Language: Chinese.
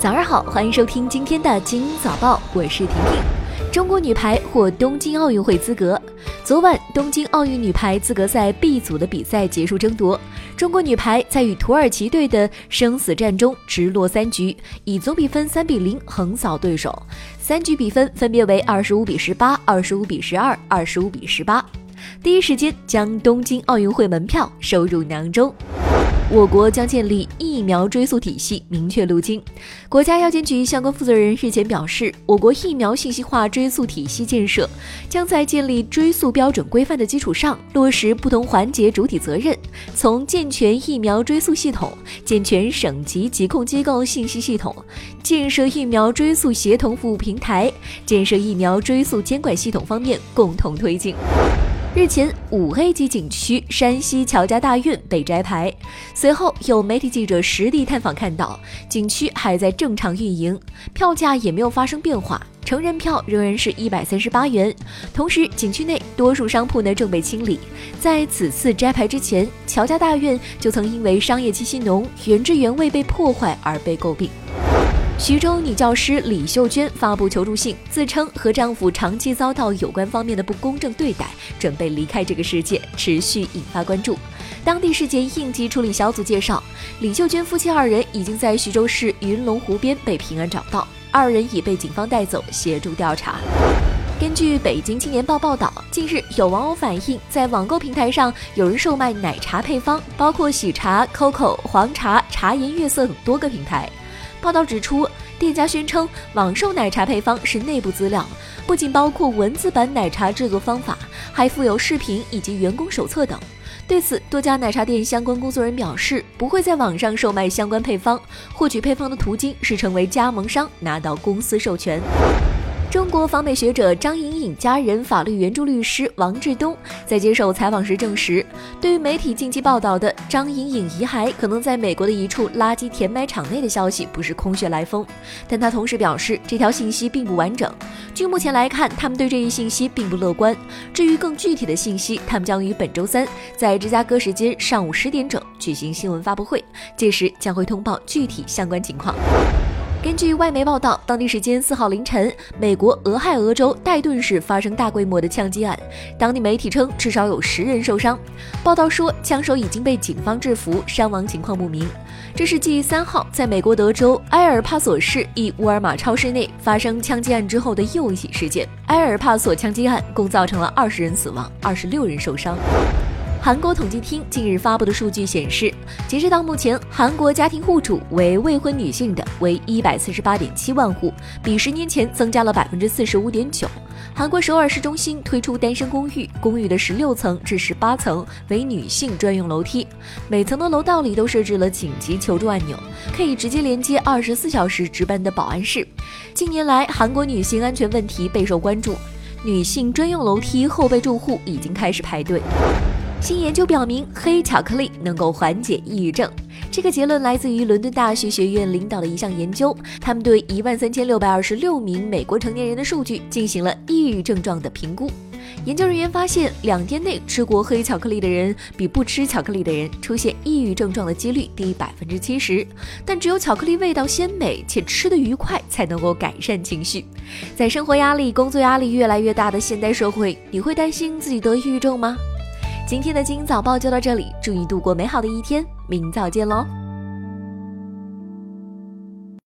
早上好，欢迎收听今天的《金早报》，我是婷婷。中国女排获东京奥运会资格。昨晚，东京奥运女排资格赛 B 组的比赛结束争夺，中国女排在与土耳其队的生死战中直落三局，以总比分三比零横扫对手。三局比分分别为二十五比十八、二十五比十二、二十五比十八。第一时间将东京奥运会门票收入囊中。我国将建立疫苗追溯体系，明确路径。国家药监局相关负责人日前表示，我国疫苗信息化追溯体系建设将在建立追溯标准规范的基础上，落实不同环节主体责任，从健全疫苗追溯系统、健全省级疾控机构信息系统、建设疫苗追溯协同服务平台、建设疫苗追溯监管系统方面共同推进。日前，五 A 级景区山西乔家大院被摘牌。随后，有媒体记者实地探访，看到景区还在正常运营，票价也没有发生变化，成人票仍然是一百三十八元。同时，景区内多数商铺呢正被清理。在此次摘牌之前，乔家大院就曾因为商业气息浓、原汁原味被破坏而被诟病。徐州女教师李秀娟发布求助信，自称和丈夫长期遭到有关方面的不公正对待，准备离开这个世界，持续引发关注。当地事件应急处理小组介绍，李秀娟夫妻二人已经在徐州市云龙湖边被平安找到，二人已被警方带走协助调查。根据北京青年报报道，近日有网友反映，在网购平台上有人售卖奶茶配方，包括喜茶、COCO、黄茶、茶颜悦色等多个品牌。报道指出，店家宣称网售奶茶配方是内部资料，不仅包括文字版奶茶制作方法，还附有视频以及员工手册等。对此，多家奶茶店相关工作人员表示，不会在网上售卖相关配方，获取配方的途径是成为加盟商，拿到公司授权。中国访美学者张颖颖家人法律援助律师王志东在接受采访时证实，对于媒体近期报道的张颖颖遗骸可能在美国的一处垃圾填埋场内的消息不是空穴来风，但他同时表示这条信息并不完整。据目前来看，他们对这一信息并不乐观。至于更具体的信息，他们将于本周三在芝加哥时间上午十点整举行新闻发布会，届时将会通报具体相关情况。根据外媒报道，当地时间四号凌晨，美国俄亥俄州戴顿市发生大规模的枪击案。当地媒体称，至少有十人受伤。报道说，枪手已经被警方制服，伤亡情况不明。这是继三号在美国德州埃尔帕索市一沃尔玛超市内发生枪击案之后的又一起事件。埃尔帕索枪击案共造成了二十人死亡，二十六人受伤。韩国统计厅近日发布的数据显示，截止到目前，韩国家庭户主为未婚女性的为一百四十八点七万户，比十年前增加了百分之四十五点九。韩国首尔市中心推出单身公寓，公寓的十六层至十八层为女性专用楼梯，每层的楼道里都设置了紧急求助按钮，可以直接连接二十四小时值班的保安室。近年来，韩国女性安全问题备受关注，女性专用楼梯后备住户已经开始排队。新研究表明，黑巧克力能够缓解抑郁症。这个结论来自于伦敦大学学院领导的一项研究。他们对一万三千六百二十六名美国成年人的数据进行了抑郁症状的评估。研究人员发现，两天内吃过黑巧克力的人，比不吃巧克力的人出现抑郁症状的几率低百分之七十。但只有巧克力味道鲜美且吃得愉快，才能够改善情绪。在生活压力、工作压力越来越大的现代社会，你会担心自己得抑郁症吗？今天的金早报就到这里，祝你度过美好的一天，明早见喽。